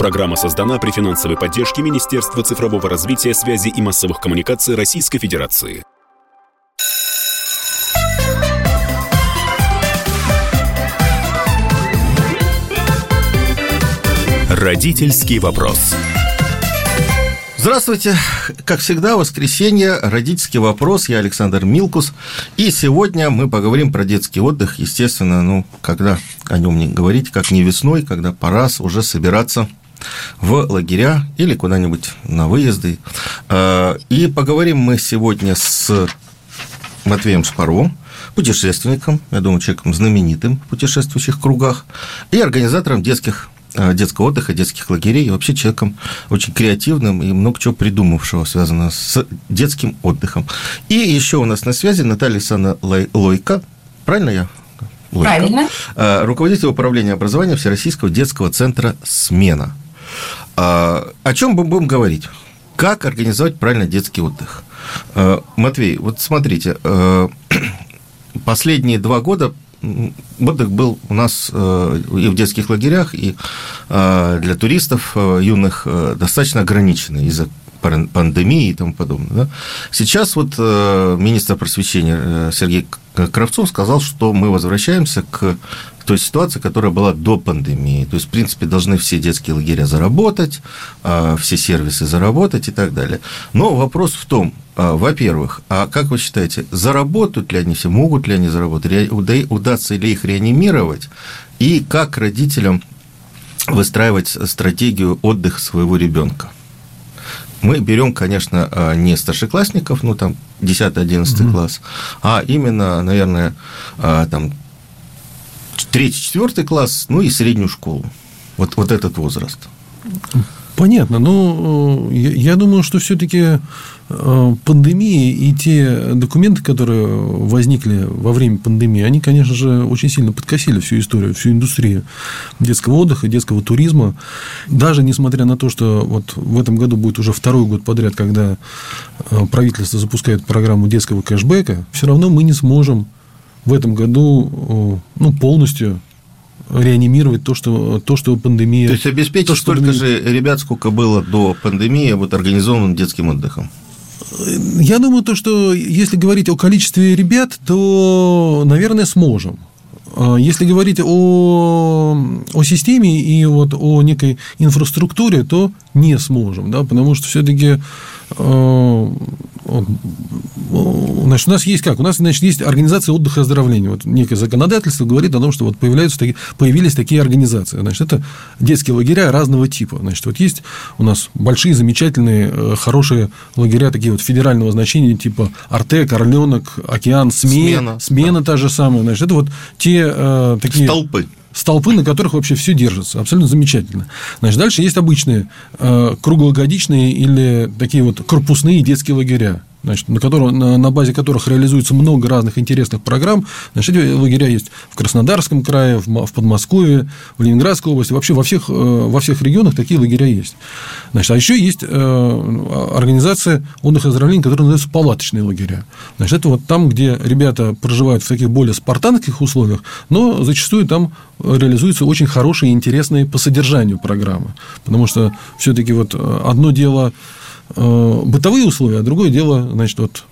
Программа создана при финансовой поддержке Министерства цифрового развития, связи и массовых коммуникаций Российской Федерации. Родительский вопрос. Здравствуйте. Как всегда, воскресенье, родительский вопрос. Я Александр Милкус. И сегодня мы поговорим про детский отдых. Естественно, ну, когда о нем не говорить, как не весной, когда пора уже собираться в лагеря или куда-нибудь на выезды. А, и поговорим мы сегодня с Матвеем Шпаровым, путешественником, я думаю, человеком знаменитым в путешествующих кругах, и организатором детских Э, детского отдыха, детских лагерей, и вообще человеком очень креативным и много чего придумавшего, связанного с детским отдыхом. И еще у нас на связи Наталья Александровна Лойко, правильно я? Лойко. Правильно. Э, руководитель управления образования Всероссийского детского центра «Смена». Э, о чем мы будем говорить? Как организовать правильно детский отдых? Матвей, вот смотрите, последние два года отдых был у нас э, и в детских лагерях, и э, для туристов э, юных достаточно ограниченный из-за пандемии и тому подобное. Да? Сейчас вот министр просвещения Сергей Кравцов сказал, что мы возвращаемся к той ситуации, которая была до пандемии. То есть, в принципе, должны все детские лагеря заработать, все сервисы заработать и так далее. Но вопрос в том, а, во-первых, а как вы считаете, заработают ли они все, могут ли они заработать, удастся ли их реанимировать, и как родителям выстраивать стратегию отдыха своего ребенка? Мы берем, конечно, а, не старшеклассников, ну там 10-11 mm класс, а именно, наверное, а, там 3-4 класс, ну и среднюю школу. Вот, вот этот возраст. Понятно. Но э, я думаю, что все-таки э, пандемия и те документы, которые возникли во время пандемии, они, конечно же, очень сильно подкосили всю историю, всю индустрию детского отдыха, детского туризма. Даже несмотря на то, что вот в этом году будет уже второй год подряд, когда э, правительство запускает программу детского кэшбэка, все равно мы не сможем в этом году ну, полностью реанимировать то, что, то, что пандемия... То есть, обеспечить то, что столько пандемия... же ребят, сколько было до пандемии, вот организованным детским отдыхом? Я думаю, то, что если говорить о количестве ребят, то, наверное, сможем. А если говорить о, о системе и вот о некой инфраструктуре, то не сможем, да, потому что все-таки э, значит, у нас есть как? У нас, значит, есть организация отдыха и оздоровления. Вот некое законодательство говорит о том, что вот появляются такие, появились такие организации. Значит, это детские лагеря разного типа. Значит, вот есть у нас большие, замечательные, э, хорошие лагеря, такие вот федерального значения, типа Артек, Орленок, Океан, СМЕ, Смена, смена да. та же самая. Значит, это вот те э, такие... Столпы столпы, на которых вообще все держится. Абсолютно замечательно. Значит, дальше есть обычные э, круглогодичные или такие вот корпусные детские лагеря значит, на, котором, на, на базе которых реализуется много разных интересных программ. Значит, эти лагеря есть в Краснодарском крае, в, в Подмосковье, в Ленинградской области. Вообще во всех, э, во всех регионах такие лагеря есть. Значит, а еще есть э, организация отдыха и оздоровления, которая называется палаточные лагеря. Значит, это вот там, где ребята проживают в таких более спартанских условиях, но зачастую там реализуются очень хорошие и интересные по содержанию программы. Потому что все-таки вот э, одно дело бытовые условия, а другое дело, значит, вот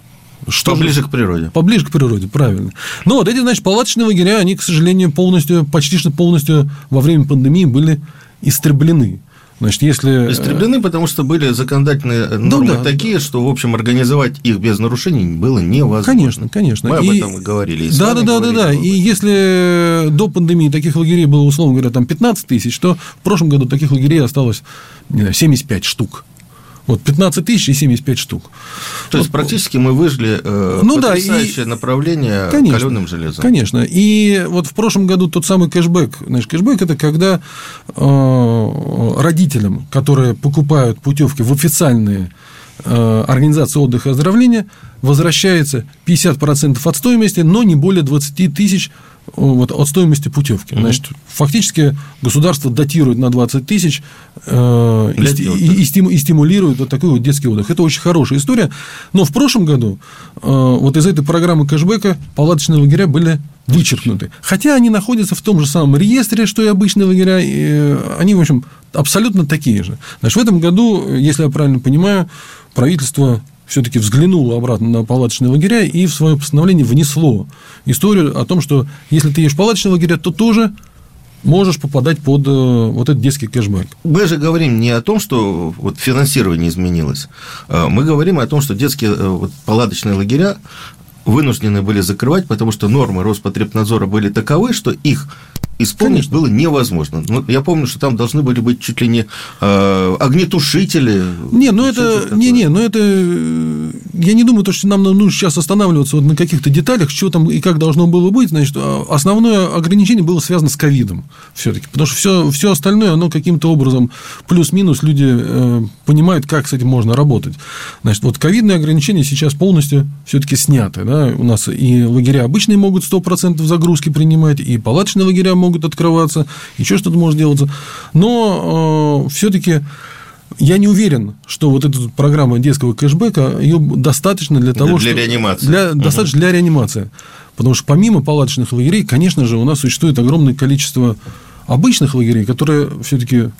что поближе же? к природе. Поближе к природе, правильно. Но вот эти, значит, палаточные лагеря, они, к сожалению, полностью, почти что полностью во время пандемии были истреблены. Значит, если... Истреблены, потому что были законодательные ну нормы да, такие, да. что, в общем, организовать их без нарушений было невозможно. Конечно, конечно. Мы об этом и говорили. И да, да, да, да, да. И если до пандемии таких лагерей было, условно говоря, там 15 тысяч, то в прошлом году таких лагерей осталось не знаю, 75 штук. Вот 15 тысяч и 75 штук. То вот. есть, практически мы выжили э, ну, потрясающее да, и... направление конечно, каленым железом. Конечно. И вот в прошлом году тот самый кэшбэк. Знаешь, кэшбэк – это когда э, родителям, которые покупают путевки в официальные э, организации отдыха и оздоровления, возвращается 50% от стоимости, но не более 20 тысяч вот, от стоимости путевки. Mm-hmm. Значит, фактически государство датирует на 20 тысяч э, и, и, и, стиму, и стимулирует вот такой вот детский отдых. Это очень хорошая история. Но в прошлом году э, вот из этой программы кэшбэка палаточные лагеря были вычеркнуты. Хотя они находятся в том же самом реестре, что и обычные лагеря, и э, они, в общем, абсолютно такие же. Значит, в этом году, если я правильно понимаю, правительство все-таки взглянуло обратно на палаточные лагеря и в свое постановление внесло историю о том, что если ты едешь в палаточные лагеря, то тоже можешь попадать под э, вот этот детский кэшбэк. Мы же говорим не о том, что вот финансирование изменилось. А мы говорим о том, что детские э, вот, палаточные лагеря вынуждены были закрывать, потому что нормы Роспотребнадзора были таковы, что их исполнить Конечно. было невозможно. Ну, я помню, что там должны были быть чуть ли не э, огнетушители. Не, ну это, не, не, ну это, я не думаю, то, что нам нужно сейчас останавливаться вот на каких-то деталях, что там и как должно было быть. Значит, а, основное ограничение было связано с ковидом все-таки, потому что все, все остальное, оно каким-то образом плюс-минус люди э, понимают, как с этим можно работать. Значит, вот ковидные ограничения сейчас полностью все-таки сняты, да, у нас и лагеря обычные могут 100% загрузки принимать, и палаточные лагеря могут могут открываться, еще что-то может делаться. Но э, все-таки я не уверен, что вот эта программа детского кэшбэка ее достаточно для того, для, для реанимации. Для, угу. Достаточно для реанимации. Потому что помимо палаточных лагерей, конечно же, у нас существует огромное количество обычных лагерей, которые все-таки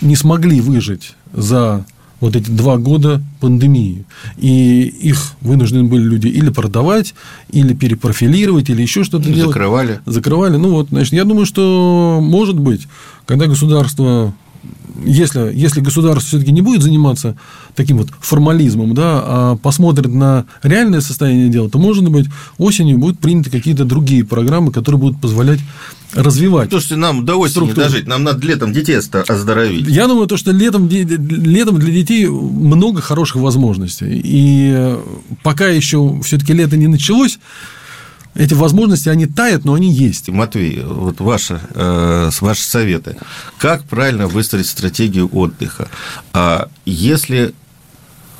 не смогли выжить за вот эти два года пандемии. И их вынуждены были люди или продавать, или перепрофилировать, или еще что-то делать. Закрывали. Закрывали. Ну вот, значит, я думаю, что может быть, когда государство если, если государство все-таки не будет заниматься таким вот формализмом, да, а посмотрит на реальное состояние дела, то, может быть, осенью будут приняты какие-то другие программы, которые будут позволять развивать. То, что нам до осени структуру. дожить, нам надо летом детей оздоровить. Я думаю, то, что летом, летом для детей много хороших возможностей. И пока еще все-таки лето не началось, эти возможности, они тают, но они есть. Матвей, вот ваши, э, ваши советы. Как правильно выстроить стратегию отдыха? А если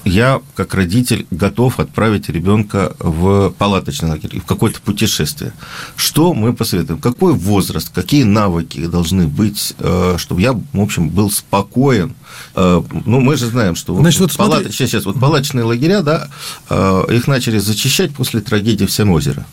я, как родитель, готов отправить ребенка в палаточный лагерь, в какое-то путешествие. Что мы посоветуем? Какой возраст, какие навыки должны быть, э, чтобы я, в общем, был спокоен? Э, ну, мы же знаем, что Значит, вот палат... смотри... сейчас, сейчас, вот палаточные лагеря, да, э, их начали зачищать после трагедии в Семозеро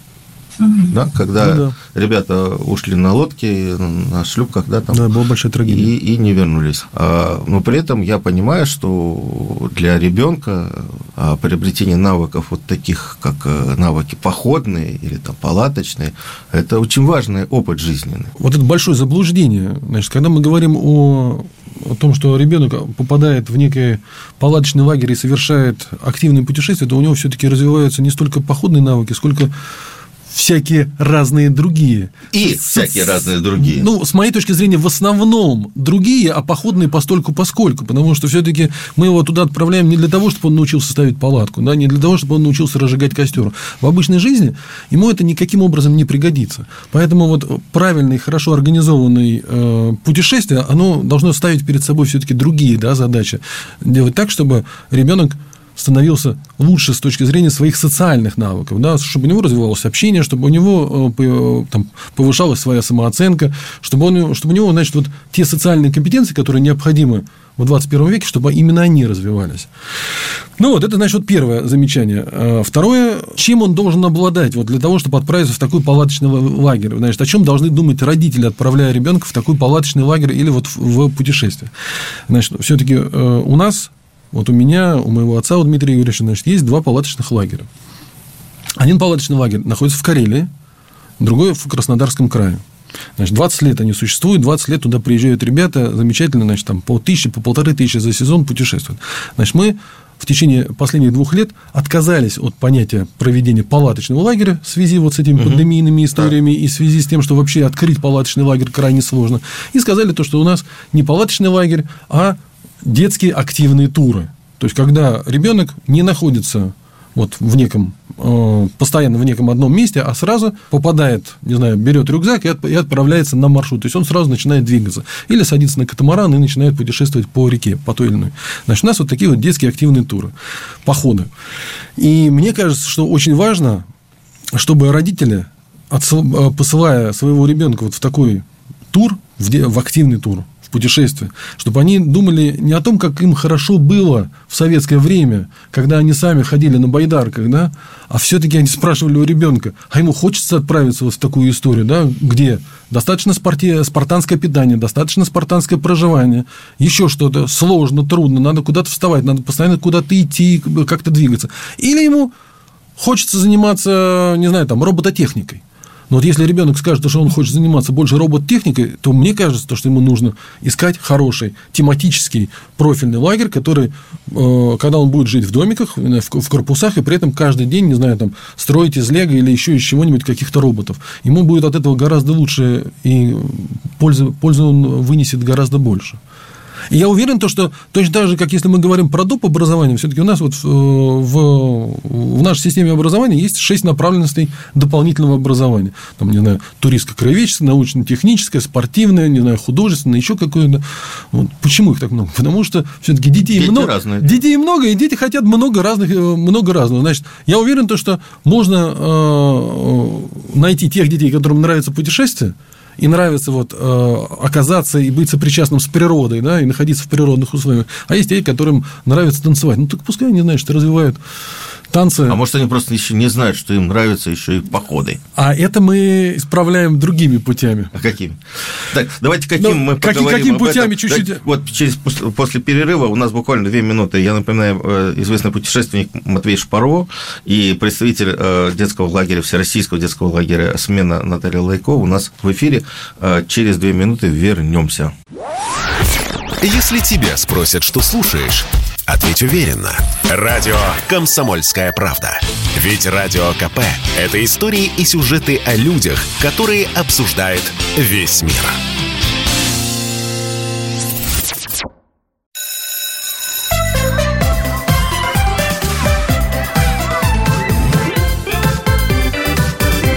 да, когда ну, да. ребята ушли на лодке, на шлюпках, да, там, да, была большая трагедия. И, и не вернулись. А, но при этом я понимаю, что для ребенка а, приобретение навыков вот таких, как э, навыки походные или там палаточные, это очень важный опыт жизненный. Вот это большое заблуждение. Значит, когда мы говорим о о том, что ребенок попадает в некий палаточный лагерь и совершает активные путешествия, то у него все-таки развиваются не столько походные навыки, сколько всякие разные другие. И с, всякие разные другие. Ну, с моей точки зрения, в основном другие, а походные постольку поскольку, потому что все-таки мы его туда отправляем не для того, чтобы он научился ставить палатку, да, не для того, чтобы он научился разжигать костер. В обычной жизни ему это никаким образом не пригодится. Поэтому вот правильное и хорошо организованное э, путешествие, оно должно ставить перед собой все-таки другие да, задачи. Делать так, чтобы ребенок становился лучше с точки зрения своих социальных навыков, да, чтобы у него развивалось общение, чтобы у него э, э, там, повышалась своя самооценка, чтобы, он, чтобы у него, значит, вот те социальные компетенции, которые необходимы в 21 веке, чтобы именно они развивались. Ну вот, это, значит, вот первое замечание. А второе, чем он должен обладать вот для того, чтобы отправиться в такой палаточный лагерь? Значит, о чем должны думать родители, отправляя ребенка в такой палаточный лагерь или вот в путешествие? Значит, все-таки э, у нас вот у меня, у моего отца, у Дмитрия Юрьевича, значит, есть два палаточных лагеря. Один палаточный лагерь находится в Карелии, другой в Краснодарском крае. Значит, 20 лет они существуют, 20 лет туда приезжают ребята, замечательно, значит, там по тысяче, по полторы тысячи за сезон путешествуют. Значит, мы в течение последних двух лет отказались от понятия проведения палаточного лагеря в связи вот с этими угу. пандемийными историями да. и в связи с тем, что вообще открыть палаточный лагерь крайне сложно. И сказали то, что у нас не палаточный лагерь, а детские активные туры. То есть, когда ребенок не находится вот в неком, э, постоянно в неком одном месте, а сразу попадает, не знаю, берет рюкзак и отправляется на маршрут. То есть, он сразу начинает двигаться. Или садится на катамаран и начинает путешествовать по реке, по той или иной. Значит, у нас вот такие вот детские активные туры, походы. И мне кажется, что очень важно, чтобы родители посылая своего ребенка вот в такой тур, в активный тур, путешествие, чтобы они думали не о том, как им хорошо было в советское время, когда они сами ходили на байдарках, да, а все-таки они спрашивали у ребенка, а ему хочется отправиться вот в такую историю, да, где достаточно спорти... спартанское питание, достаточно спартанское проживание, еще что-то сложно, трудно, надо куда-то вставать, надо постоянно куда-то идти, как-то двигаться. Или ему хочется заниматься, не знаю, там, робототехникой. Но вот если ребенок скажет, что он хочет заниматься больше робот-техникой, то мне кажется, что ему нужно искать хороший тематический профильный лагерь, который, э, когда он будет жить в домиках, в корпусах, и при этом каждый день, не знаю, там, строить из лего или еще из чего-нибудь каких-то роботов. Ему будет от этого гораздо лучше, и пользу, пользу он вынесет гораздо больше. И я уверен, то, что точно так же, как если мы говорим про доп. образование, все-таки у нас вот в, в, в нашей системе образования есть шесть направленностей дополнительного образования. Там, не знаю, туристско-краеведческое, научно-техническое, спортивное, не знаю, художественное, еще какое-то. Вот. Почему их так много? Потому что все-таки детей дети много. Разные. Детей много, и дети хотят много разных, э, много разного. Значит, я уверен, то, что можно э, найти тех детей, которым нравится путешествие, и нравится вот э, оказаться и быть сопричастным с природой, да, и находиться в природных условиях. А есть те, которым нравится танцевать. Ну, так пускай они, знаешь, развивают танцы. А может, они просто еще не знают, что им нравятся еще и походы. А это мы исправляем другими путями. А какими? Так, давайте каким Но мы как, поговорим Какими путями чуть-чуть... Да, вот через, после перерыва у нас буквально две минуты. Я напоминаю, э, известный путешественник Матвей Шпаро и представитель э, детского лагеря, Всероссийского детского лагеря «Смена» Наталья Лайко у нас в эфире. Э, через две минуты вернемся. Если тебя спросят, что слушаешь, ответь уверенно. Радио «Комсомольская правда». Ведь Радио КП – это истории и сюжеты о людях, которые обсуждает весь мир.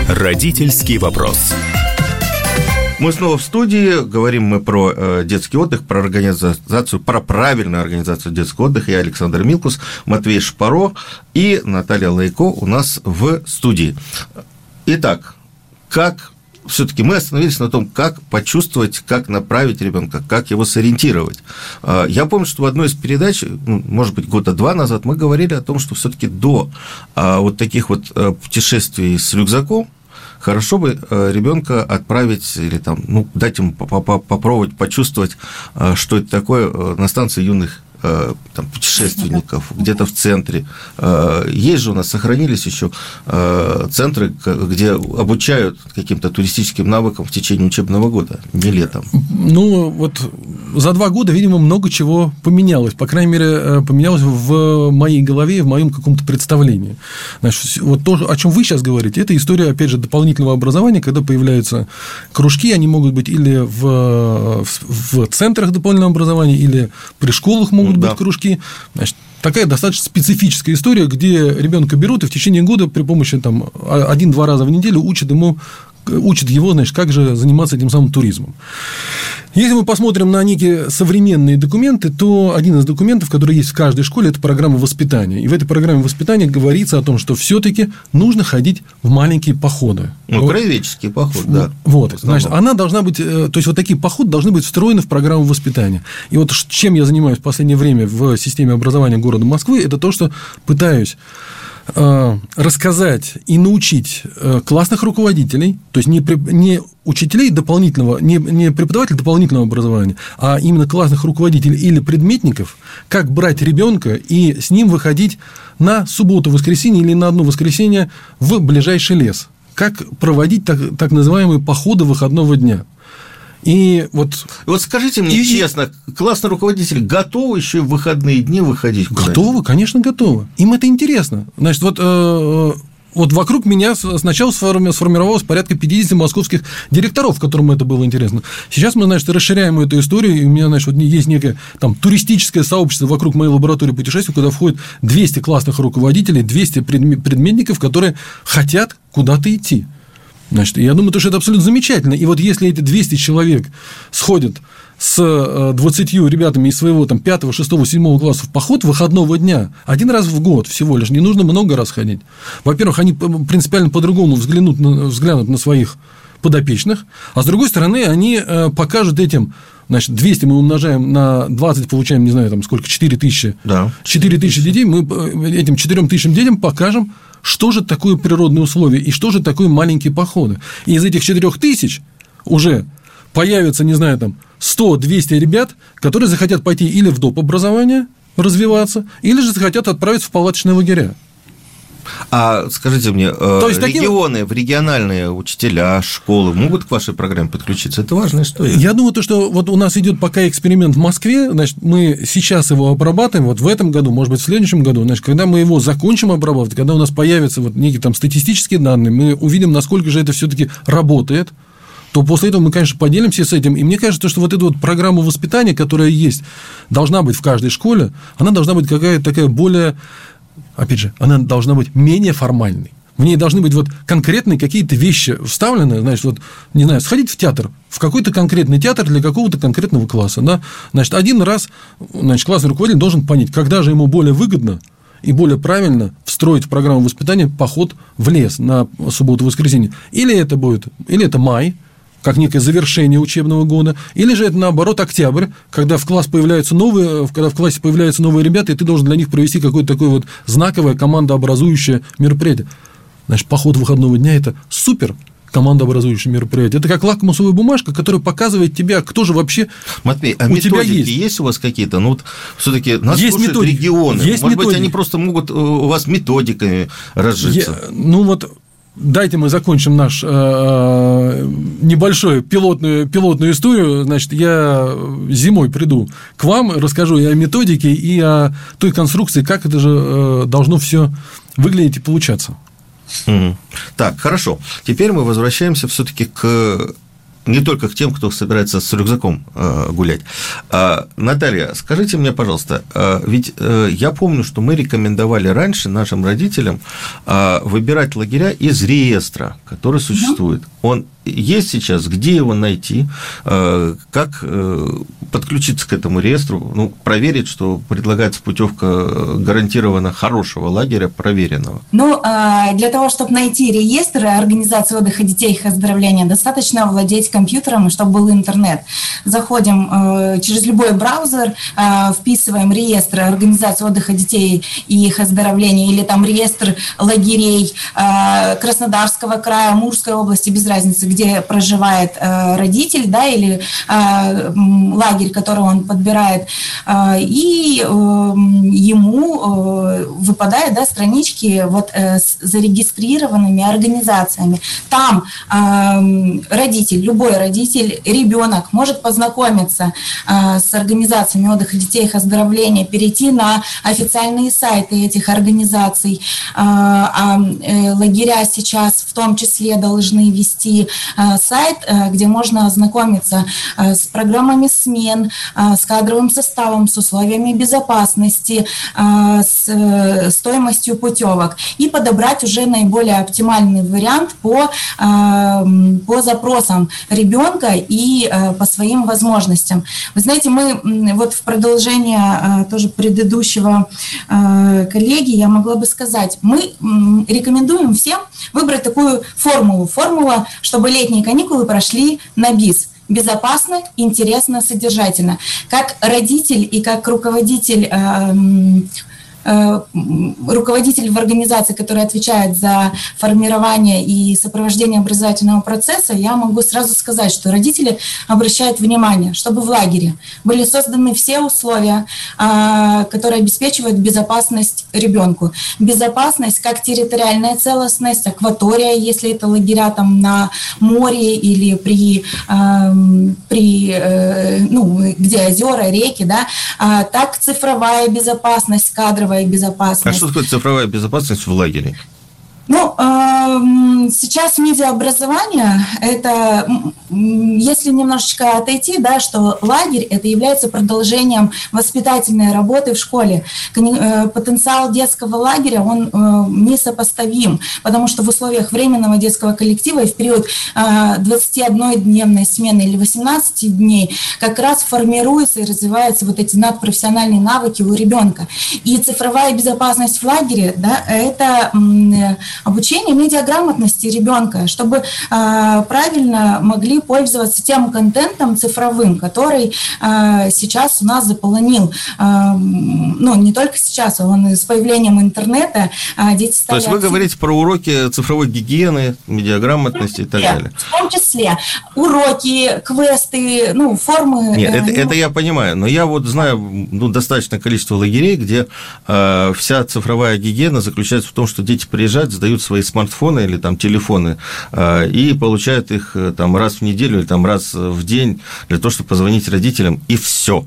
Родительский вопрос. Мы снова в студии, говорим мы про э, детский отдых, про организацию, про правильную организацию детского отдыха. Я Александр Милкус, Матвей Шпаро и Наталья Лайко у нас в студии. Итак, как все-таки мы остановились на том, как почувствовать, как направить ребенка, как его сориентировать. Э, я помню, что в одной из передач, ну, может быть, года два назад, мы говорили о том, что все-таки до э, вот таких вот путешествий с рюкзаком хорошо бы э, ребенка отправить или там, ну, дать ему попробовать почувствовать, э, что это такое э, на станции юных там, путешественников, где-то в центре. Э, есть же у нас, сохранились еще э, центры, где обучают каким-то туристическим навыкам в течение учебного года, не летом. Ну, вот за два года, видимо, много чего поменялось. По крайней мере, поменялось в моей голове, в моем каком-то представлении. Значит, вот то, о чем вы сейчас говорите, это история, опять же, дополнительного образования, когда появляются кружки, они могут быть или в, в центрах дополнительного образования, или при школах могут могут да. быть кружки. Значит, такая достаточно специфическая история, где ребенка берут и в течение года при помощи там один-два раза в неделю учат ему учат его, значит, как же заниматься этим самым туризмом. Если мы посмотрим на некие современные документы, то один из документов, который есть в каждой школе, это программа воспитания. И в этой программе воспитания говорится о том, что все-таки нужно ходить в маленькие походы. Ну, вот. краеведческие походы, да. Вот, значит, она должна быть, э, то есть, вот такие походы должны быть встроены в программу воспитания. И вот чем я занимаюсь в последнее время в системе образования города Москвы, это то, что пытаюсь рассказать и научить э, классных руководителей, то есть не, не учителей дополнительного, не, не преподавателей дополнительного образования, а именно классных руководителей или предметников, как брать ребенка и с ним выходить на субботу, воскресенье или на одно воскресенье в ближайший лес. Как проводить так, так называемые походы выходного дня. И вот... Вот скажите мне и... честно, классный руководитель готов еще в выходные дни выходить? Готовы, конечно, готовы. Им это интересно. Значит, вот э, вот вокруг меня сначала сформировалось порядка 50 московских директоров, которым это было интересно. Сейчас мы, значит, расширяем эту историю, и у меня, значит, вот есть некое там туристическое сообщество вокруг моей лаборатории путешествий, куда входит 200 классных руководителей, 200 предметников, которые хотят куда-то идти. Значит, я думаю, что это абсолютно замечательно. И вот если эти 200 человек сходят с 20 э, ребятами из своего там 5, 6, 7 класса в поход выходного дня один раз в год всего лишь, не нужно много раз ходить. Во-первых, они принципиально по-другому взглянут на, взглянут на своих подопечных, а с другой стороны, они э, покажут этим Значит, 200 мы умножаем на 20, получаем, не знаю, там сколько, 4 тысячи. Да. 4 тысячи детей, мы э, этим 4 тысячам детям покажем, что же такое природные условия и что же такое маленькие походы. И из этих 4 тысяч уже появится, не знаю, там 100-200 ребят, которые захотят пойти или в доп. образование развиваться, или же захотят отправиться в палаточные лагеря. А скажите мне, э, То есть регионы, таким... региональные учителя, школы могут к вашей программе подключиться? Это важная история. Я думаю, то, что вот у нас идет пока эксперимент в Москве, значит, мы сейчас его обрабатываем, вот в этом году, может быть, в следующем году, значит, когда мы его закончим обрабатывать, когда у нас появятся вот некие там статистические данные, мы увидим, насколько же это все-таки работает, то после этого мы, конечно, поделимся с этим. И мне кажется, что вот эта вот программа воспитания, которая есть, должна быть в каждой школе, она должна быть какая-то такая более опять же, она должна быть менее формальной. В ней должны быть вот конкретные какие-то вещи вставлены, значит, вот, не знаю, сходить в театр, в какой-то конкретный театр для какого-то конкретного класса, да, значит, один раз, значит, классный руководитель должен понять, когда же ему более выгодно и более правильно встроить в программу воспитания поход в лес на субботу-воскресенье. Или это будет, или это май, как некое завершение учебного года, или же это наоборот октябрь, когда в класс появляются новые, когда в классе появляются новые ребята, и ты должен для них провести какое-то такое вот знаковое командообразующее мероприятие. Значит, поход выходного дня – это супер командообразующее мероприятие. Это как лакмусовая бумажка, которая показывает тебе, кто же вообще Матвей, а у тебя есть. есть у вас какие-то? Ну, вот все-таки нас есть методики. регионы. Есть Может методики. быть, они просто могут э, у вас методиками разжиться. Я, ну, вот дайте мы закончим наш э, э, небольшой пилотную, пилотную историю. Значит, я зимой приду к вам, расскажу и о методике, и о той конструкции, как это же э, должно все выглядеть и получаться. Угу. Так, хорошо. Теперь мы возвращаемся все-таки к не только к тем, кто собирается с рюкзаком э, гулять. А, Наталья, скажите мне, пожалуйста, э, ведь э, я помню, что мы рекомендовали раньше нашим родителям выбирать лагеря из реестра, который существует. Он есть сейчас, где его найти, как подключиться к этому реестру, ну, проверить, что предлагается путевка гарантированно хорошего лагеря, проверенного. Ну, для того, чтобы найти реестр организации отдыха детей и их оздоровления, достаточно владеть компьютером, чтобы был интернет. Заходим э, через любой браузер, э, вписываем реестр организации отдыха детей и их оздоровления, или там реестр лагерей э, Краснодарского края, Амурской области, без разницы, где проживает родитель, да, или лагерь, который он подбирает, и ему выпадают, да, странички вот с зарегистрированными организациями. Там родитель, любой родитель, ребенок может познакомиться э, с организациями отдыха детей, их оздоровления, перейти на официальные сайты этих организаций. Э, а э, лагеря сейчас в том числе должны вести сайт, где можно ознакомиться с программами смен, с кадровым составом, с условиями безопасности, с стоимостью путевок и подобрать уже наиболее оптимальный вариант по, по запросам ребенка и э, по своим возможностям. Вы знаете, мы вот в продолжение э, тоже предыдущего э, коллеги я могла бы сказать, мы рекомендуем всем выбрать такую формулу. Формула, чтобы летние каникулы прошли на БИС безопасно, интересно, содержательно. Как родитель и как руководитель Э, руководитель в организации, который отвечает за формирование и сопровождение образовательного процесса, я могу сразу сказать, что родители обращают внимание, чтобы в лагере были созданы все условия, а, которые обеспечивают безопасность ребенку. Безопасность как территориальная целостность, акватория, если это лагеря там на море или при, при э, ну, где озера, реки, да, а, так цифровая безопасность, кадровая цифровая безопасность. А что такое цифровая безопасность в лагере? Ну, эм, сейчас медиаобразование – это, если немножечко отойти, да, что лагерь – это является продолжением воспитательной работы в школе. Э, потенциал детского лагеря, он э, несопоставим, потому что в условиях временного детского коллектива и в период 21-дневной смены или 18 дней как раз формируются и развиваются вот эти надпрофессиональные навыки у ребенка. И цифровая безопасность в лагере да, – это обучение медиаграмотности ребенка, чтобы э, правильно могли пользоваться тем контентом цифровым, который э, сейчас у нас заполонил. Э, ну, не только сейчас, он с появлением интернета э, дети стали... То есть вы говорите про уроки цифровой гигиены, медиаграмотности и так далее. В том числе уроки, квесты, ну, формы... Нет, это, ну... это я понимаю, но я вот знаю ну, достаточное количество лагерей, где э, вся цифровая гигиена заключается в том, что дети приезжают, сдают свои смартфоны или там телефоны а, и получают их э, там раз в неделю или там раз в день для того, чтобы позвонить родителям, и все.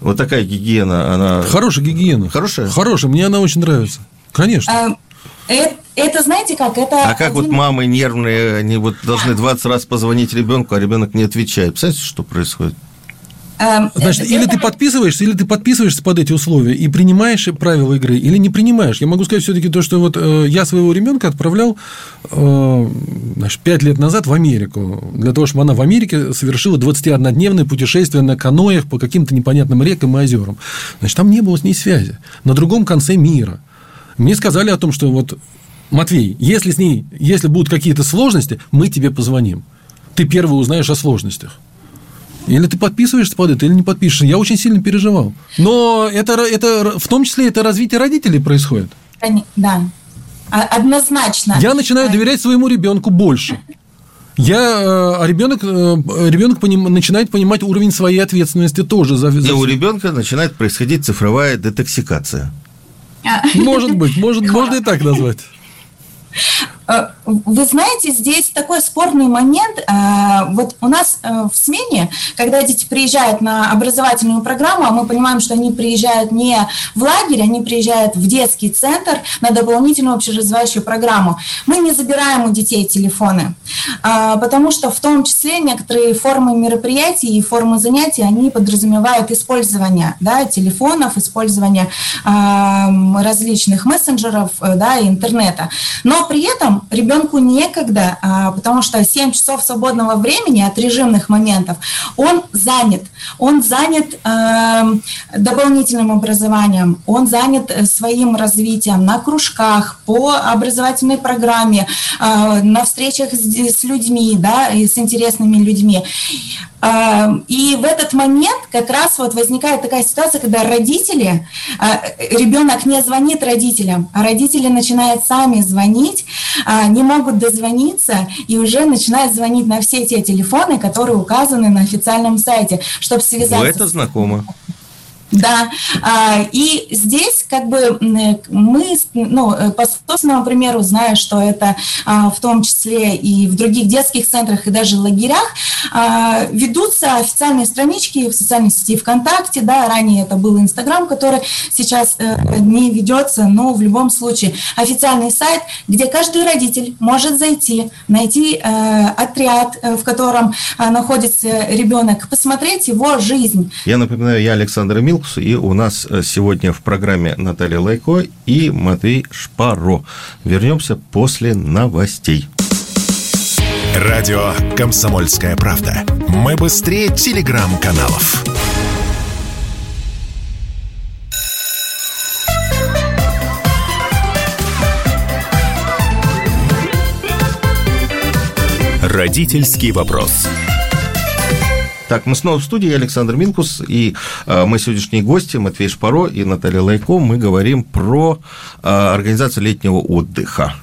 Вот такая гигиена, она... Хорошая гигиена. Хорошая? Хорошая, мне она очень нравится. Конечно. Это, это знаете как? Это а как один... вот мамы нервные, они вот должны 20 раз позвонить ребенку, а ребенок не отвечает. Представляете, что происходит? Эм, Значит, или ты подписываешься, или ты подписываешься под эти условия и принимаешь правила игры, или не принимаешь. Я могу сказать все-таки то, что вот э, я своего ребенка отправлял э, значит, 5 лет назад в Америку, для того, чтобы она в Америке совершила 21-дневное путешествие на каноях по каким-то непонятным рекам и озерам. Значит, там не было с ней связи. На другом конце мира. Мне сказали о том, что вот, Матвей, если с ней, если будут какие-то сложности, мы тебе позвоним. Ты первый узнаешь о сложностях. Или ты подписываешься под это, или не подпишешься. Я очень сильно переживал. Но это, это в том числе это развитие родителей происходит. Да, однозначно. Я начинаю доверять своему ребенку больше. Я, а ребенок, э, ребенок поним, начинает понимать уровень своей ответственности тоже. За, за... И у ребенка начинает происходить цифровая детоксикация. Может быть, может, можно и так назвать. Э, вы знаете, здесь такой спорный момент. Э, вот у нас э, в смене, когда дети приезжают на образовательную программу, а мы понимаем, что они приезжают не в лагерь, они приезжают в детский центр на дополнительную общеразвивающую программу. Мы не забираем у детей телефоны, потому что в том числе некоторые формы мероприятий и формы занятий, они подразумевают использование да, телефонов, использование различных мессенджеров да, и интернета. Но при этом ребенку некогда, а, потому что 7 часов свободного времени от режимных моментов он занят. Он занят эм, дополнительным образованием, он занят э, своим развитием на кружках, по образовательной программе, э, на встречах с людьми, да, и с интересными людьми. Эм, и в этот момент как раз вот возникает такая ситуация, когда родители, э, ребенок не звонит родителям, а родители начинают сами звонить, а, не могут дозвониться и уже начинают звонить на все те телефоны, которые указаны на официальном сайте, чтобы связаться. Ну, это знакомо. Да, а, и здесь как бы мы, ну, э, по собственному примеру, зная, что это а, в том числе и в других детских центрах, и даже лагерях, а, ведутся официальные странички в социальной сети ВКонтакте, да, ранее это был Инстаграм, который сейчас э, не ведется, но в любом случае официальный сайт, где каждый родитель может зайти, найти э, отряд, в котором находится ребенок, посмотреть его жизнь. Я напоминаю, я Александр Мил, Фокус. И у нас э, сегодня в программе Наталья Лайко и Матвей Шпаро. Вернемся после новостей. Радио «Комсомольская правда». Мы быстрее телеграм-каналов. Родительский вопрос. Так, мы снова в студии, Александр Минкус, и э, мы сегодняшние гости, Матвей Шпаро и Наталья Лайко, мы говорим про э, организацию летнего отдыха.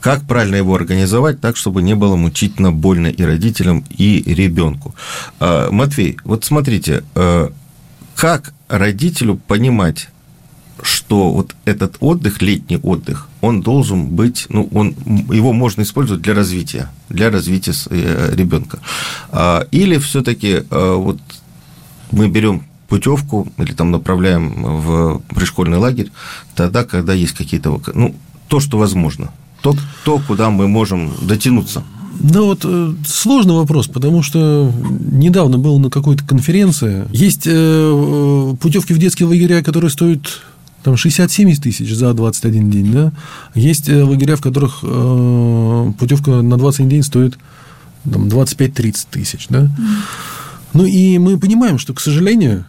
Как правильно его организовать так, чтобы не было мучительно больно и родителям, и ребенку. Э, Матвей, вот смотрите, как родителю понимать, что вот этот отдых, летний отдых, он должен быть, ну, он, его можно использовать для развития, для развития э, ребенка. А, или все-таки а, вот мы берем путевку или там направляем в пришкольный лагерь тогда, когда есть какие-то, ну, то, что возможно. то, то, куда мы можем дотянуться. Да вот э, сложный вопрос, потому что недавно был на какой-то конференции. Есть э, путевки в детские лагеря, которые стоят там 60-70 тысяч за 21 день, да. Есть лагеря, в которых путевка на 21 день стоит там, 25-30 тысяч, да. Ну и мы понимаем, что, к сожалению,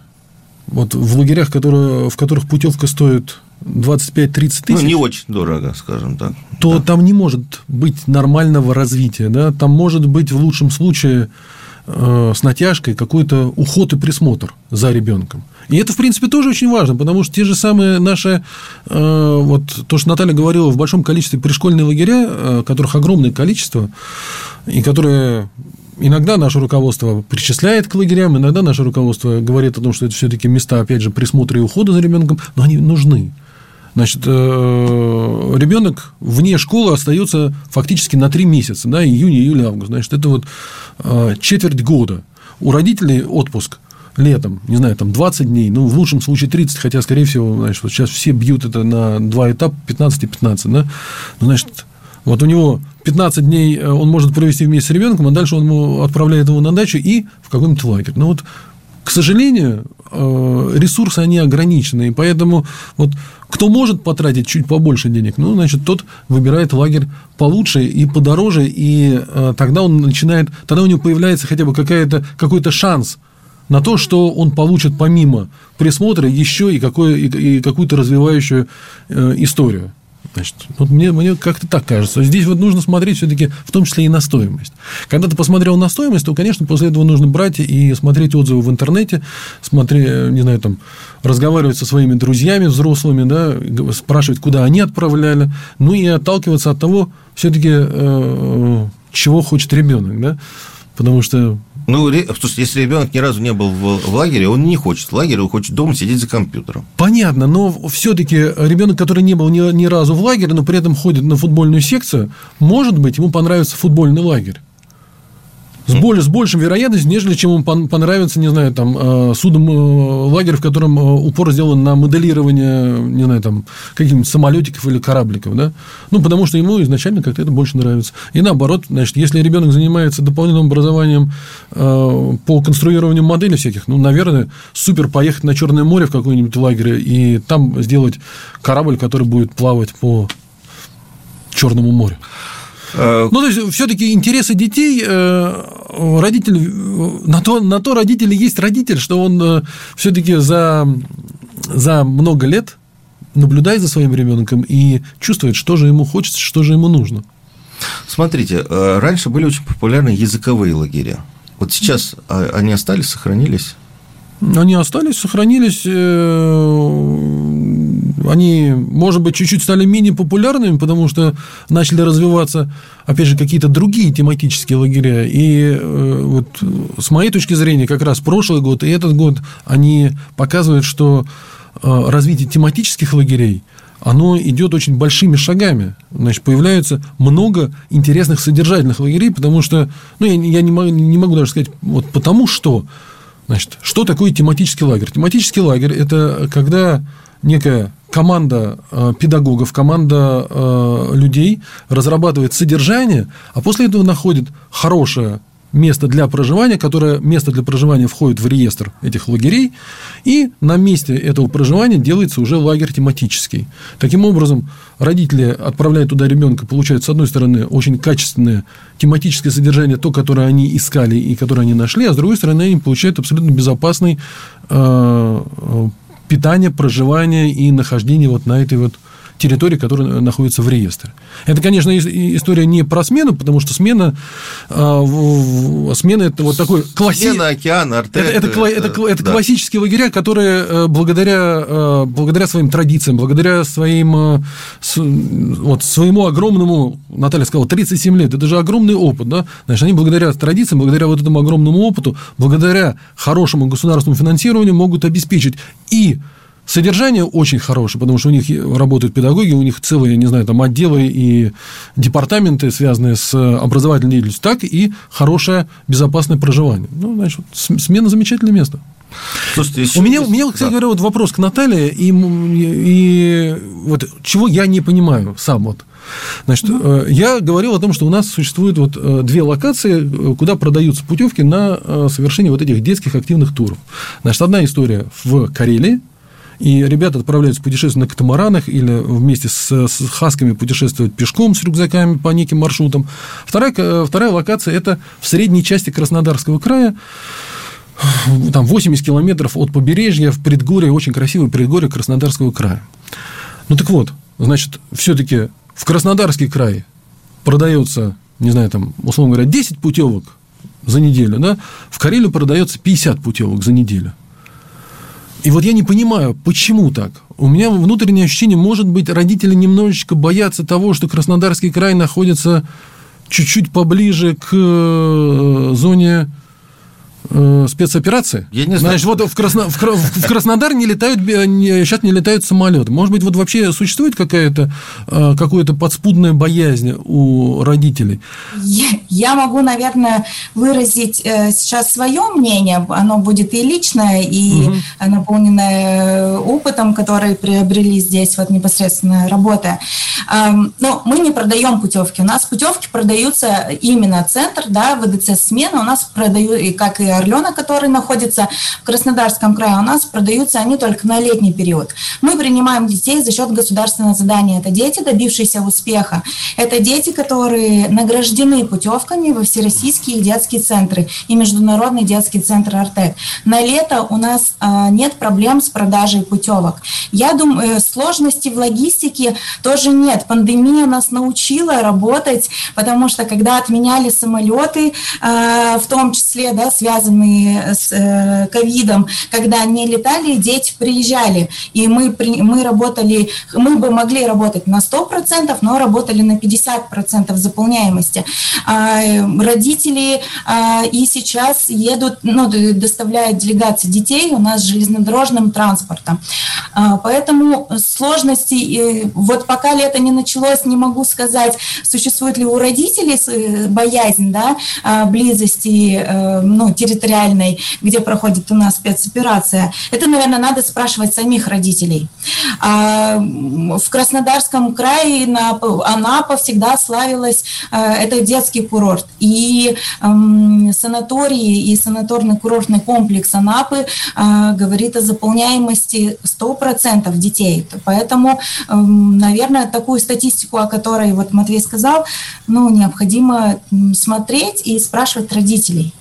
вот в лагерях, которые, в которых путевка стоит 25-30 тысяч. Ну, не очень дорого, скажем так. То да. там не может быть нормального развития. Да? Там может быть в лучшем случае э, с натяжкой какой-то уход и присмотр за ребенком. И это, в принципе, тоже очень важно, потому что те же самые наши, э, вот то, что Наталья говорила, в большом количестве пришкольные лагеря, э, которых огромное количество, и которые иногда наше руководство причисляет к лагерям, иногда наше руководство говорит о том, что это все-таки места, опять же, присмотра и ухода за ребенком, но они нужны. Значит, э, ребенок вне школы остается фактически на три месяца, да, июнь, июль, август. Значит, это вот э, четверть года. У родителей отпуск летом, не знаю, там 20 дней, ну, в лучшем случае 30, хотя, скорее всего, значит, вот сейчас все бьют это на два этапа, 15 и 15, да, ну, значит, вот у него 15 дней э, он может провести вместе с ребенком, а дальше он ему отправляет его на дачу и в какой-нибудь лагерь. Ну, вот, к сожалению, ресурсы, они ограничены, и поэтому вот кто может потратить чуть побольше денег, ну, значит, тот выбирает лагерь получше и подороже, и э, тогда он начинает, тогда у него появляется хотя бы какая-то, какой-то шанс на то, что он получит помимо присмотра еще и, какое, и, и какую-то развивающую э, историю. Значит, вот мне, мне как-то так кажется. Здесь вот нужно смотреть все-таки в том числе и на стоимость. Когда ты посмотрел на стоимость, то, конечно, после этого нужно брать и смотреть отзывы в интернете, смотреть, не знаю, там, разговаривать со своими друзьями взрослыми, да, спрашивать, куда они отправляли, ну и отталкиваться от того, все-таки, э, чего хочет ребенок, да, потому что ну, если ребенок ни разу не был в, в лагере, он не хочет в лагере, он хочет дома сидеть за компьютером. Понятно, но все-таки ребенок, который не был ни, ни разу в лагере, но при этом ходит на футбольную секцию, может быть, ему понравится футбольный лагерь. С, более, с большим вероятностью, нежели чем ему понравится, не знаю, там, э, судом э, лагерь, в котором э, упор сделан на моделирование, не знаю, там, каких-нибудь самолетиков или корабликов, да? Ну, потому что ему изначально как-то это больше нравится. И наоборот, значит, если ребенок занимается дополнительным образованием по конструированию моделей всяких, ну, наверное, супер поехать на Черное море в какой-нибудь лагерь и там сделать корабль, который будет плавать по Черному морю. Э, ну, то есть, все-таки интересы детей э, родитель, на то, на то родители есть родитель, что он э, все-таки за, за много лет наблюдает за своим ребенком и чувствует, что же ему хочется, что же ему нужно. Смотрите, раньше были очень популярны языковые лагеря. Вот сейчас а, они остались, сохранились? Они остались, сохранились. Э, они, может быть, чуть-чуть стали менее популярными, потому что начали развиваться, опять же, какие-то другие тематические лагеря. И э, вот с моей точки зрения, как раз прошлый год и этот год, они показывают, что э, развитие тематических лагерей оно идет очень большими шагами. Значит, появляется много интересных содержательных лагерей, потому что, ну, я, я не, могу, не могу даже сказать, вот потому что Значит, что такое тематический лагерь? Тематический лагерь – это когда некая команда э, педагогов, команда э, людей разрабатывает содержание, а после этого находит хорошее место для проживания, которое место для проживания входит в реестр этих лагерей, и на месте этого проживания делается уже лагерь тематический. Таким образом, родители отправляют туда ребенка, получают, с одной стороны, очень качественное тематическое содержание, то, которое они искали и которое они нашли, а с другой стороны, они получают абсолютно безопасный э, питание, проживание и нахождение вот на этой вот территории, которые находятся в реестре. Это, конечно, история не про смену, потому что смена, а, смена это вот такой классический... Смена, океан, Артек, это, это, это, это, это да. классические лагеря, которые э, благодаря, э, благодаря своим традициям, благодаря своим, э, вот, своему огромному, Наталья сказала, 37 лет, это же огромный опыт, да? Значит, они благодаря традициям, благодаря вот этому огромному опыту, благодаря хорошему государственному финансированию могут обеспечить и Содержание очень хорошее, потому что у них работают педагоги, у них целые, не знаю, там отделы и департаменты, связанные с образовательной деятельностью, так и хорошее безопасное проживание. Ну, значит, смена замечательное место. Слушайте, у, меня, у меня, кстати да. говоря, вот вопрос к Наталье, и, и вот чего я не понимаю сам вот. Значит, э, я говорил о том, что у нас существует вот э, две локации, куда продаются путевки на совершение вот этих детских активных туров. Значит, одна история в Карелии, и ребята отправляются путешествовать на катамаранах или вместе с, с хасками путешествовать пешком с рюкзаками по неким маршрутам. Вторая, вторая локация – это в средней части Краснодарского края, там 80 километров от побережья в предгорье, очень красивое предгорье Краснодарского края. Ну так вот, значит, все-таки в Краснодарский край продается, не знаю, там, условно говоря, 10 путевок за неделю, да, в Карелию продается 50 путевок за неделю. И вот я не понимаю, почему так. У меня внутреннее ощущение, может быть, родители немножечко боятся того, что Краснодарский край находится чуть-чуть поближе к э, зоне э, спецоперации. Я не знаю. Значит, вот в, Красно, в, в Краснодар не летают, не, сейчас не летают самолеты. Может быть, вот вообще существует какая-то э, какая-то подспудная боязнь у родителей? Я, я могу, наверное, выразить э, сейчас свое мнение. Оно будет и личное, и угу. наполненное опытом, который приобрели здесь вот непосредственно работая. Эм, но мы не продаем путевки. У нас путевки продаются именно центр, да, ВДЦ смена. У нас продают, и как и Орлена, который находится в Краснодарском крае, у нас продаются они только на летний период. Мы принимаем детей за счет государственного задания. Это дети, добившиеся успеха. Это дети, которые награждены путевками во всероссийские детские центры и Международный детский центр «Артек». На лето у нас а, нет проблем с продажей путевок. Я думаю, э, сложностей в логистике тоже нет. Пандемия нас научила работать, потому что когда отменяли самолеты, а, в том числе да, связанные связанные с э, ковидом, когда не летали, дети приезжали, и мы, мы работали, мы бы могли работать на 100%, но работали на 50% заполняемости. А, родители а, и сейчас едут, ну, доставляют делегации детей у нас железнодорожным транспортом. А, поэтому сложности, вот пока лето не началось, не могу сказать, существует ли у родителей э, боязнь да, близости э, ну, территории территориальной, где проходит у нас спецоперация, это, наверное, надо спрашивать самих родителей. А в Краснодарском крае на Анапа всегда славилась, э, это детский курорт. И санатории и санаторно-курортный комплекс Анапы э, говорит о заполняемости 100% детей. Поэтому, наверное, такую статистику, о которой вот Матвей сказал, ну, необходимо смотреть и спрашивать родителей.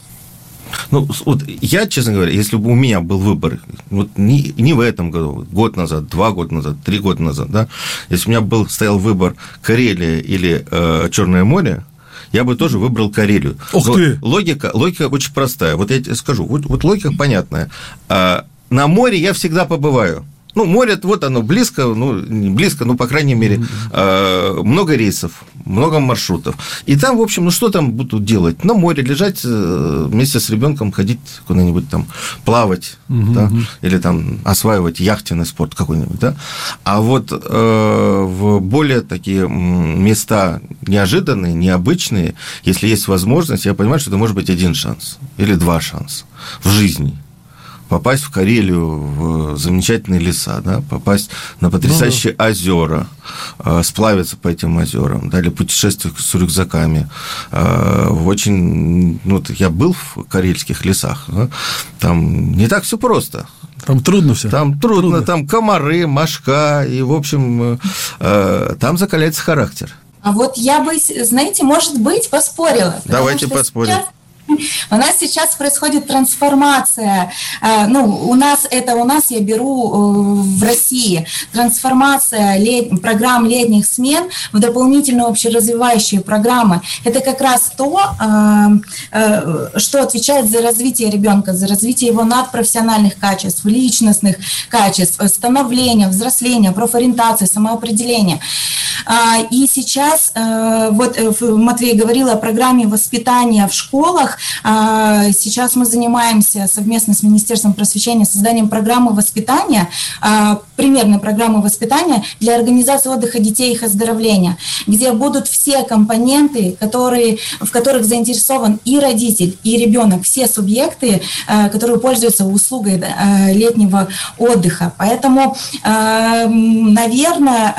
Ну, вот я, честно говоря, если бы у меня был выбор, вот не, не в этом году, год назад, два года назад, три года назад, да, если у меня был, стоял выбор Карелия или э, Черное море, я бы тоже выбрал Карелию. Ух Но ты! Логика, логика очень простая. Вот я тебе скажу, вот, вот логика понятная. А, на море я всегда побываю. Ну, море, вот оно близко, ну, не близко, ну, по крайней мере, э, много рейсов, много маршрутов. И там, в общем, ну, что там будут делать? На море лежать э, вместе с ребенком, ходить куда-нибудь там, плавать, угу, да, или там осваивать яхтенный спорт какой-нибудь, да. А вот э, в более такие места неожиданные, необычные, если есть возможность, я понимаю, что это может быть один шанс или два шанса в жизни – попасть в Карелию, в замечательные леса, да, попасть на потрясающие ну, озера, э, сплавиться по этим озерам, да, или путешествовать с рюкзаками. Э, очень, ну, я был в карельских лесах, да, там не так все просто. Там трудно все. Там трудно, трудно. там комары, мошка, и, в общем, э, там закаляется характер. А вот я бы, знаете, может быть, поспорила. Давайте поспорим. Сейчас у нас сейчас происходит трансформация. Э, ну, у нас это у нас я беру э, в России трансформация лет, программ летних смен в дополнительные общеразвивающие программы. Это как раз то, э, что отвечает за развитие ребенка, за развитие его надпрофессиональных качеств, личностных качеств, становления, взросления, профориентации, самоопределения. И сейчас, вот Матвей говорил о программе воспитания в школах, а, сейчас мы занимаемся совместно с Министерством просвещения созданием программы воспитания, а, примерной программы воспитания для организации отдыха детей и их оздоровления, где будут все компоненты, которые, в которых заинтересован и родитель, и ребенок, все субъекты, а, которые пользуются услугой летнего отдыха. Поэтому, наверное,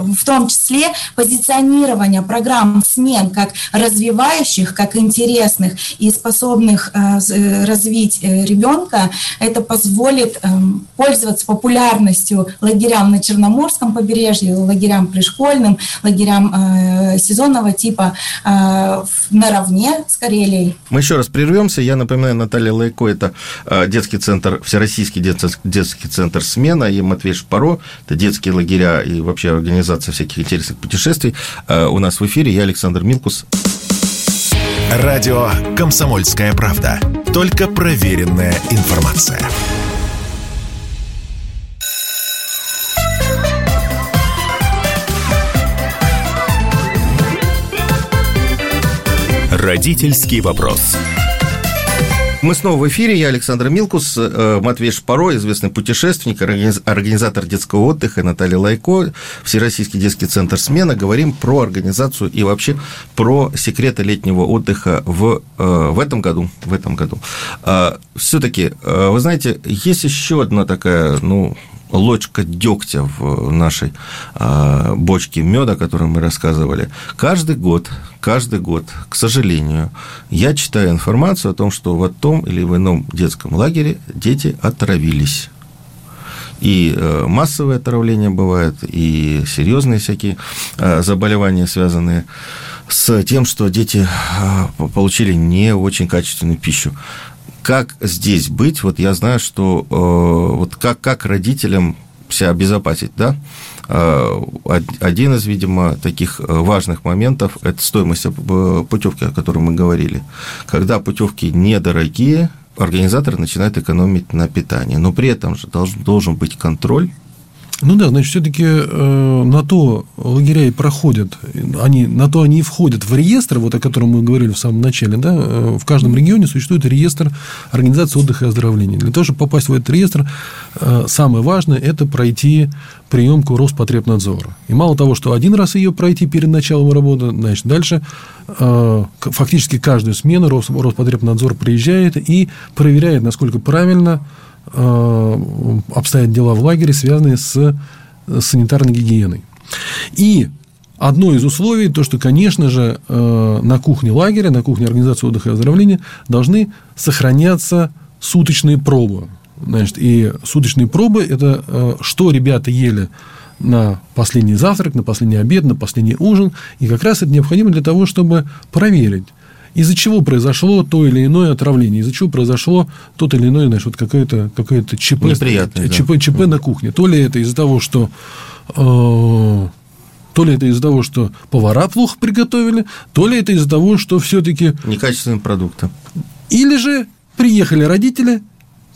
в том числе позиционирование программ смен как развивающих, как интересных и способных развить ребенка, это позволит эм, пользоваться популярностью лагерям на Черноморском побережье, лагерям пришкольным, лагерям сезонного типа наравне с Карелией. Мы еще раз прервемся. Я напоминаю, Наталья Лайко – это детский центр, Всероссийский детский центр «Смена», и Матвей Шпаро – это детские лагеря и вообще организация всяких интересных путешествий. У нас в эфире я, Александр Милкус. Радио «Комсомольская правда». Только проверенная информация. Родительский вопрос. Мы снова в эфире. Я Александр Милкус, э, Матвей Шпаро, известный путешественник, организатор детского отдыха, Наталья Лайко, Всероссийский детский центр «Смена». Говорим про организацию и вообще про секреты летнего отдыха в, э, в этом году. В этом году. А, Все-таки, э, вы знаете, есть еще одна такая, ну, ложка дегтя в нашей а, бочке меда, о которой мы рассказывали. Каждый год, каждый год, к сожалению, я читаю информацию о том, что в том или в ином детском лагере дети отравились. И э, массовые отравления бывают, и серьезные всякие э, заболевания, связанные с тем, что дети э, получили не очень качественную пищу как здесь быть? Вот я знаю, что э, вот как, как родителям себя обезопасить, да? Э, один из, видимо, таких э, важных моментов – это стоимость путевки, о которой мы говорили. Когда путевки недорогие, организаторы начинают экономить на питании, но при этом же должен, должен быть контроль ну да, значит, все-таки э, на то лагеря и проходят, они, на то они и входят в реестр, вот о котором мы говорили в самом начале, да, э, в каждом регионе существует реестр организации отдыха и оздоровления. Для того, чтобы попасть в этот реестр, э, самое важное – это пройти приемку Роспотребнадзора. И мало того, что один раз ее пройти перед началом работы, значит, дальше э, фактически каждую смену Роспотребнадзор приезжает и проверяет, насколько правильно обстоят дела в лагере, связанные с санитарной гигиеной. И одно из условий, то, что, конечно же, э, на кухне лагеря, на кухне организации отдыха и оздоровления должны сохраняться суточные пробы. Значит, и суточные пробы – это э, что ребята ели на последний завтрак, на последний обед, на последний ужин. И как раз это необходимо для того, чтобы проверить, из-за чего произошло то или иное отравление, из-за чего произошло тот или иной, знаешь, вот какое-то какое ЧП, Неприятное, ЧП, да. ЧП на кухне. То ли это из-за того, что э, то ли это из-за того, что повара плохо приготовили, то ли это из-за того, что все-таки... Некачественные продукты. Или же приехали родители,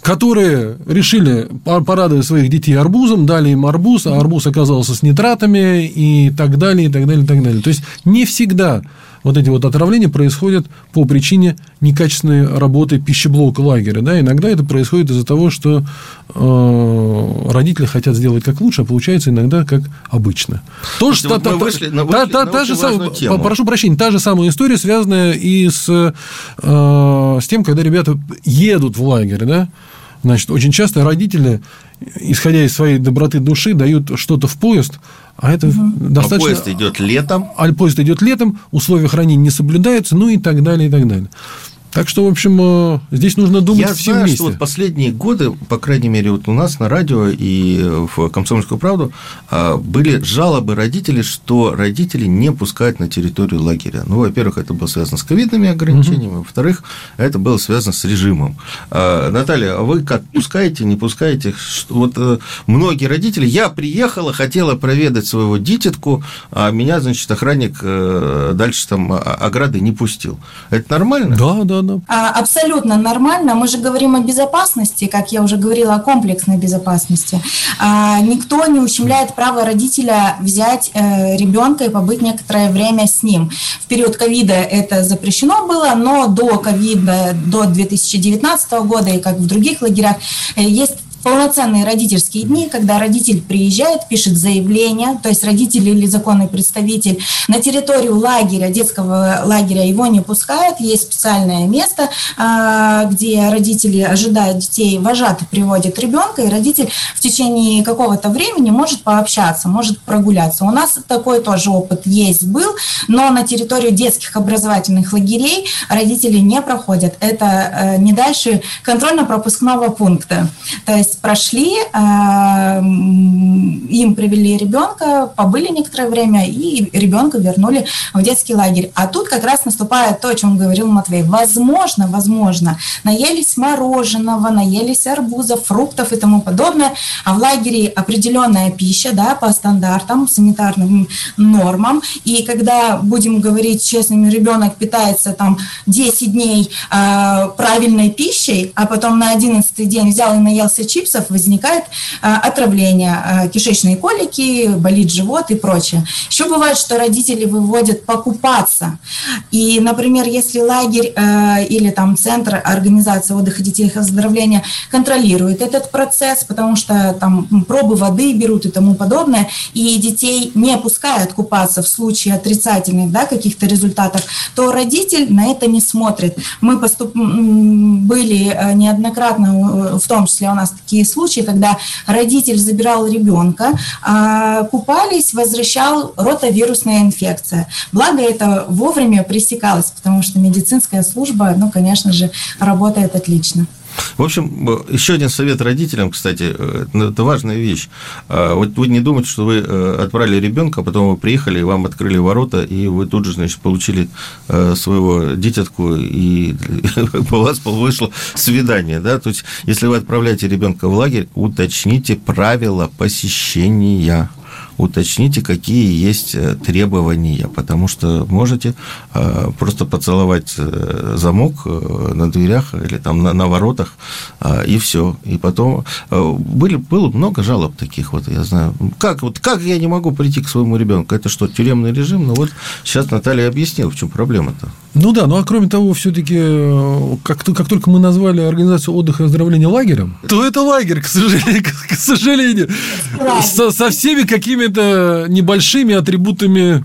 которые решили порадовать своих детей арбузом, дали им арбуз, а арбуз оказался с нитратами и так далее, и так далее, и так далее. То есть, не всегда вот эти вот отравления происходят по причине некачественной работы пищеблока лагеря. Да? Иногда это происходит из-за того, что э, родители хотят сделать как лучше, а получается иногда как обычно. То, что, та, вышли, та, вышли та, та же сам, прошу прощения, та же самая история, связанная и с, э, с тем, когда ребята едут в лагерь. Да? Значит, очень часто родители, исходя из своей доброты души, дают что-то в поезд, а это угу. достаточно... А поезд идет летом. А поезд идет летом, условия хранения не соблюдаются, ну и так далее, и так далее. Так что, в общем, э, здесь нужно думать Я всем знаю, вместе. что вот последние годы, по крайней мере, вот у нас на радио и в «Комсомольскую правду» а, были жалобы родителей, что родители не пускают на территорию лагеря. Ну, во-первых, это было связано с ковидными ограничениями, угу. во-вторых, это было связано с режимом. А, Наталья, а вы как, пускаете, не пускаете? Вот э, многие родители, я приехала, хотела проведать своего дитятку, а меня, значит, охранник э, дальше там ограды не пустил. Это нормально? Да, да, да. Абсолютно нормально. Мы же говорим о безопасности, как я уже говорила, о комплексной безопасности. А, никто не ущемляет право родителя взять э, ребенка и побыть некоторое время с ним. В период ковида это запрещено было, но до ковида, до 2019 года и как в других лагерях, э, есть полноценные родительские дни, когда родитель приезжает, пишет заявление, то есть родитель или законный представитель на территорию лагеря, детского лагеря его не пускают, есть специальное место, а, где родители ожидают детей, вожатый приводит ребенка, и родитель в течение какого-то времени может пообщаться, может прогуляться. У нас такой тоже опыт есть, был, но на территорию детских образовательных лагерей родители не проходят. Это э, не дальше контрольно-пропускного пункта. То есть прошли, э, им привели ребенка, побыли некоторое время, и ребенка вернули в детский лагерь. А тут как раз наступает то, о чем говорил Матвей. Возможно, возможно, наелись мороженого, наелись арбузов, фруктов и тому подобное, а в лагере определенная пища, да, по стандартам, санитарным нормам, и когда, будем говорить честными, ребенок питается там 10 дней э, правильной пищей, а потом на 11 день взял и наелся чипсов, возникает э, отравление, э, кишечные колики, болит живот и прочее. Еще бывает, что родители выводят покупаться. И, например, если лагерь э, или там центр организации отдыха детей и оздоровления контролирует этот процесс, потому что там пробы воды берут и тому подобное, и детей не пускают купаться в случае отрицательных да, каких-то результатов, то родитель на это не смотрит. Мы поступ... были э, неоднократно, в том числе у нас такие случаи, когда родитель забирал ребенка, а купались, возвращал ротовирусная инфекция. Благо это вовремя пресекалось, потому что медицинская служба, ну, конечно же, работает отлично. В общем, еще один совет родителям, кстати, э, ну, это важная вещь. А, вот вы не думайте, что вы э, отправили ребенка, а потом вы приехали, вам открыли ворота, и вы тут же, значит, получили э, своего дитятку, и у вас вышло свидание, да? То есть, если вы отправляете ребенка в лагерь, уточните правила посещения уточните, какие есть э, требования, потому что можете э, просто поцеловать э, замок на дверях или там на, на воротах, и все. И потом были, было много жалоб таких, вот я знаю. Как, вот, как я не могу прийти к своему ребенку? Это что, тюремный режим? Ну вот сейчас Наталья объяснила, в чем проблема-то. Ну да, ну а кроме того, все-таки, как, как только мы назвали организацию отдыха и оздоровления лагерем, то это лагерь, к сожалению, к сожалению со, со всеми какими-то небольшими атрибутами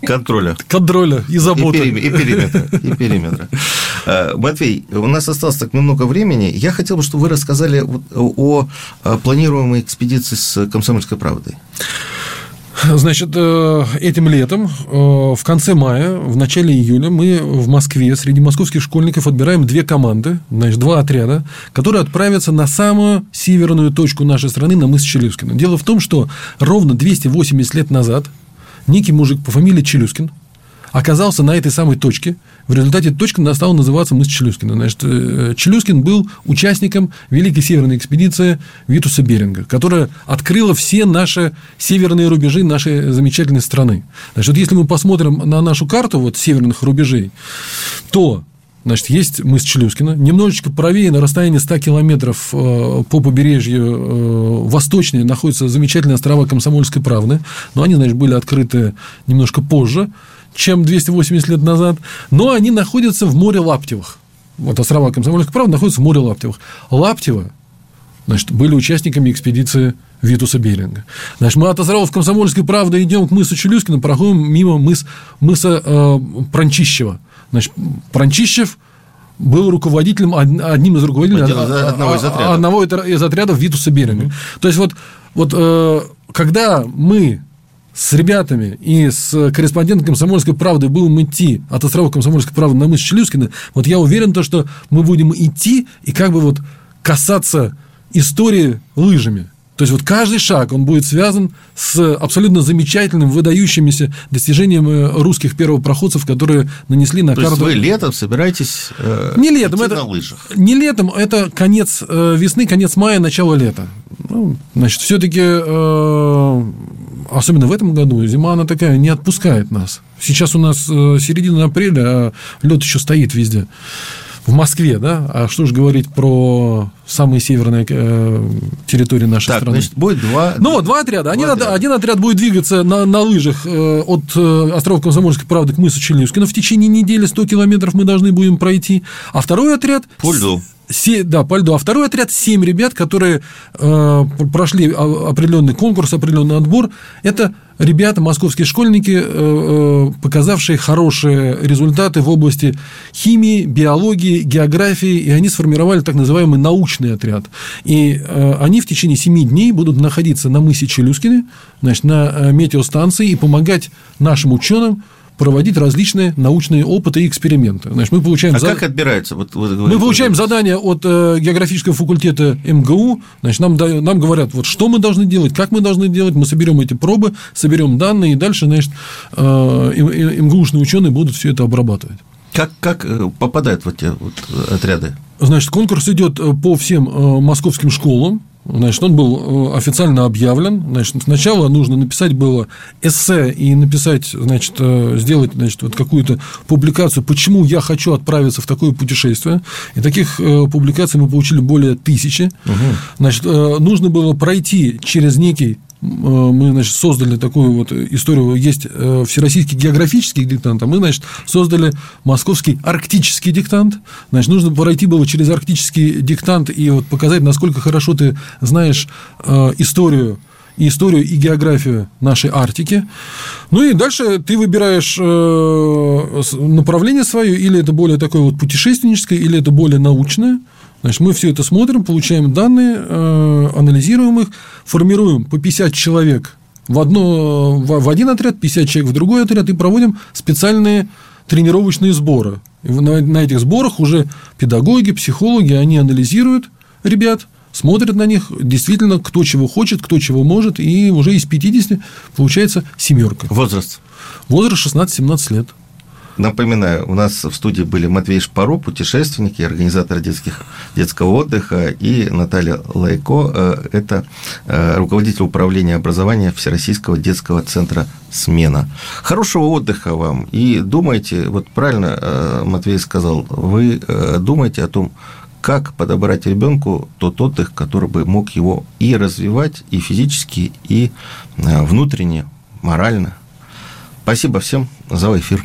Контроля. Контроля и заботы. И, и периметра. И периметра. А, Матвей, у нас осталось так немного времени. Я хотел бы, чтобы вы рассказали о планируемой экспедиции с «Комсомольской правдой». Значит, э, этим летом, э, в конце мая, в начале июля, мы в Москве среди московских школьников отбираем две команды, значит, два отряда, которые отправятся на самую северную точку нашей страны, на мыс Челюскина. Дело в том, что ровно 280 лет назад некий мужик по фамилии Челюскин оказался на этой самой точке. В результате точка стала называться мыс Челюскина. Значит, э, Челюскин был участником Великой Северной экспедиции Витуса Беринга, которая открыла все наши северные рубежи нашей замечательной страны. Значит, вот если мы посмотрим на нашу карту вот, северных рубежей, то Значит, есть мыс Челюскина. Немножечко правее, на расстоянии 100 километров э, по побережью э, восточнее находятся замечательные острова Комсомольской правды. Но они, значит, были открыты немножко позже чем 280 лет назад, но они находятся в море Лаптевых. Вот острова Комсомольская правда находятся в море Лаптевых. Лаптево значит, были участниками экспедиции Витуса Беринга. Значит, мы от островов Комсомольской правды идем к мысу Челюскина, проходим мимо мыс, мыса э, Пранчищева. Значит, Пранчищев был руководителем, одним из руководителей одного из отрядов, одного из отрядов Витуса Беринга. Mm-hmm. То есть, вот, вот э, когда мы с ребятами и с корреспондентом «Комсомольской правды» будем идти от островов «Комсомольской правды» на мыс Челюскина, вот я уверен, то, что мы будем идти и как бы вот касаться истории лыжами. То есть вот каждый шаг, он будет связан с абсолютно замечательным, выдающимися достижениями русских первопроходцев, которые нанесли на То карту. Есть вы летом собираетесь э, не летом, это, на лыжах? Не летом, это конец э, весны, конец мая, начало лета. Ну, значит, все-таки, э, особенно в этом году, зима она такая не отпускает нас. Сейчас у нас э, середина апреля, а лед еще стоит везде в Москве, да, а что же говорить про самые северные э, территории нашей так, страны. Значит, будет два... Ну вот, два отряда. Два один, отряда. один отряд будет двигаться на, на лыжах э, от э, острова Комсомольской правды к мысу Челюскина. В течение недели 100 километров мы должны будем пройти. А второй отряд... По льду. Се, да, по льду. А второй отряд – семь ребят, которые э, прошли определенный конкурс, определенный отбор. Это ребята, московские школьники, э, э, показавшие хорошие результаты в области химии, биологии, географии, и они сформировали так называемый научный отряд. И э, они в течение семи дней будут находиться на мысе Челюскины, значит, на метеостанции и помогать нашим ученым проводить различные научные опыты и эксперименты. Значит, мы получаем а зад... как отбирается? Вот, вот, мы получаем задание от э, географического факультета МГУ. Значит, нам, нам говорят, вот что мы должны делать, как мы должны делать. Мы соберем эти пробы, соберем данные, и дальше, значит, э, МГУшные ученые будут все это обрабатывать. Как, как э, попадают в эти вот отряды? Значит, конкурс идет э, по всем э, московским школам. Значит, он был э, официально объявлен. Значит, сначала нужно написать было эссе и написать, значит, э, сделать, значит, вот какую-то публикацию, почему я хочу отправиться в такое путешествие. И таких э, публикаций мы получили более тысячи. Угу. Значит, нужно было пройти через некий мы, значит, создали такую вот историю, есть э, всероссийский географический диктант, а мы, значит, создали московский арктический диктант. Значит, нужно пройти было через арктический диктант и вот показать, насколько хорошо ты знаешь э, историю и историю, и географию нашей Арктики. Ну и дальше ты выбираешь направление свое, или это более такое вот путешественническое, или это более научное. Значит, мы все это смотрим, получаем данные, э, анализируем их, формируем по 50 человек в, одно, в один отряд, 50 человек в другой отряд и проводим специальные тренировочные сборы. На, на этих сборах уже педагоги, психологи, они анализируют ребят, смотрят на них, действительно, кто чего хочет, кто чего может, и уже из 50 получается семерка. Возраст? Возраст 16-17 лет. Напоминаю, у нас в студии были Матвей Шпаро, путешественник и организатор детских, детского отдыха, и Наталья Лайко, э, это э, руководитель управления образования Всероссийского детского центра «Смена». Хорошего отдыха вам, и думайте, вот правильно э, Матвей сказал, вы думайте о том, как подобрать ребенку тот отдых, который бы мог его и развивать, и физически, и внутренне, морально. Спасибо всем за эфир.